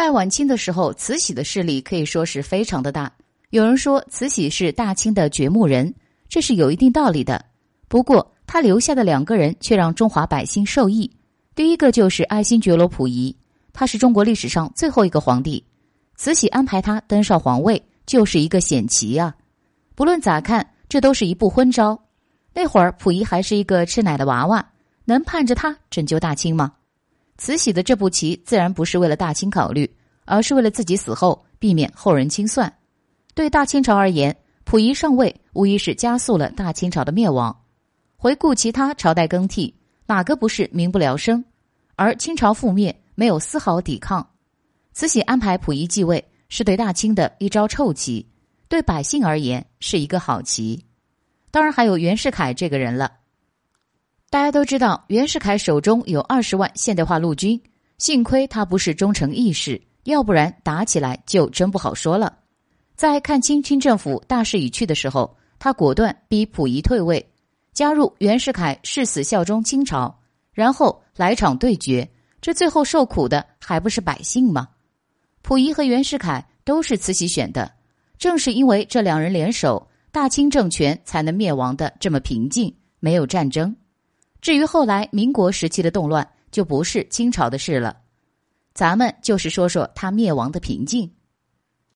在晚清的时候，慈禧的势力可以说是非常的大。有人说慈禧是大清的掘墓人，这是有一定道理的。不过，他留下的两个人却让中华百姓受益。第一个就是爱新觉罗溥仪，他是中国历史上最后一个皇帝，慈禧安排他登上皇位，就是一个险棋啊。不论咋看，这都是一步昏招。那会儿溥仪还是一个吃奶的娃娃，能盼着他拯救大清吗？慈禧的这步棋自然不是为了大清考虑，而是为了自己死后避免后人清算。对大清朝而言，溥仪上位无疑是加速了大清朝的灭亡。回顾其他朝代更替，哪个不是民不聊生？而清朝覆灭没有丝毫抵抗。慈禧安排溥仪继位，是对大清的一招臭棋，对百姓而言是一个好棋。当然还有袁世凯这个人了。大家都知道，袁世凯手中有二十万现代化陆军，幸亏他不是忠诚义士，要不然打起来就真不好说了。在看清清政府大势已去的时候，他果断逼溥仪退位，加入袁世凯誓死效忠清朝，然后来场对决。这最后受苦的还不是百姓吗？溥仪和袁世凯都是慈禧选的，正是因为这两人联手，大清政权才能灭亡的这么平静，没有战争。至于后来民国时期的动乱，就不是清朝的事了。咱们就是说说他灭亡的平静。